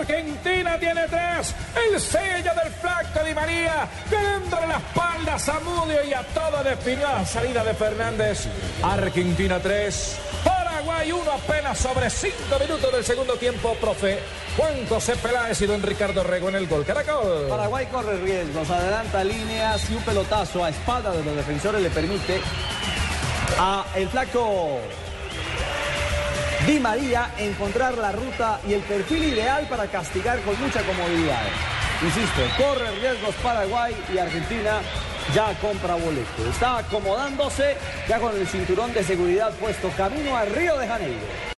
Argentina tiene tres. El sello del flaco Di María, ganándole la espalda a Zamudio y a todo definió la salida de Fernández. Argentina 3. Paraguay 1 apenas sobre 5 minutos del segundo tiempo, profe. Juan José Peláez y don Ricardo Rego en el gol. Caracol. Paraguay corre riesgos, adelanta líneas y un pelotazo a espalda de los defensores le permite a el flaco Di María encontrar la ruta y el perfil ideal para castigar con mucha comodidad. Insisto, corre riesgos Paraguay y Argentina ya compra boleto. Está acomodándose ya con el cinturón de seguridad puesto camino a Río de Janeiro.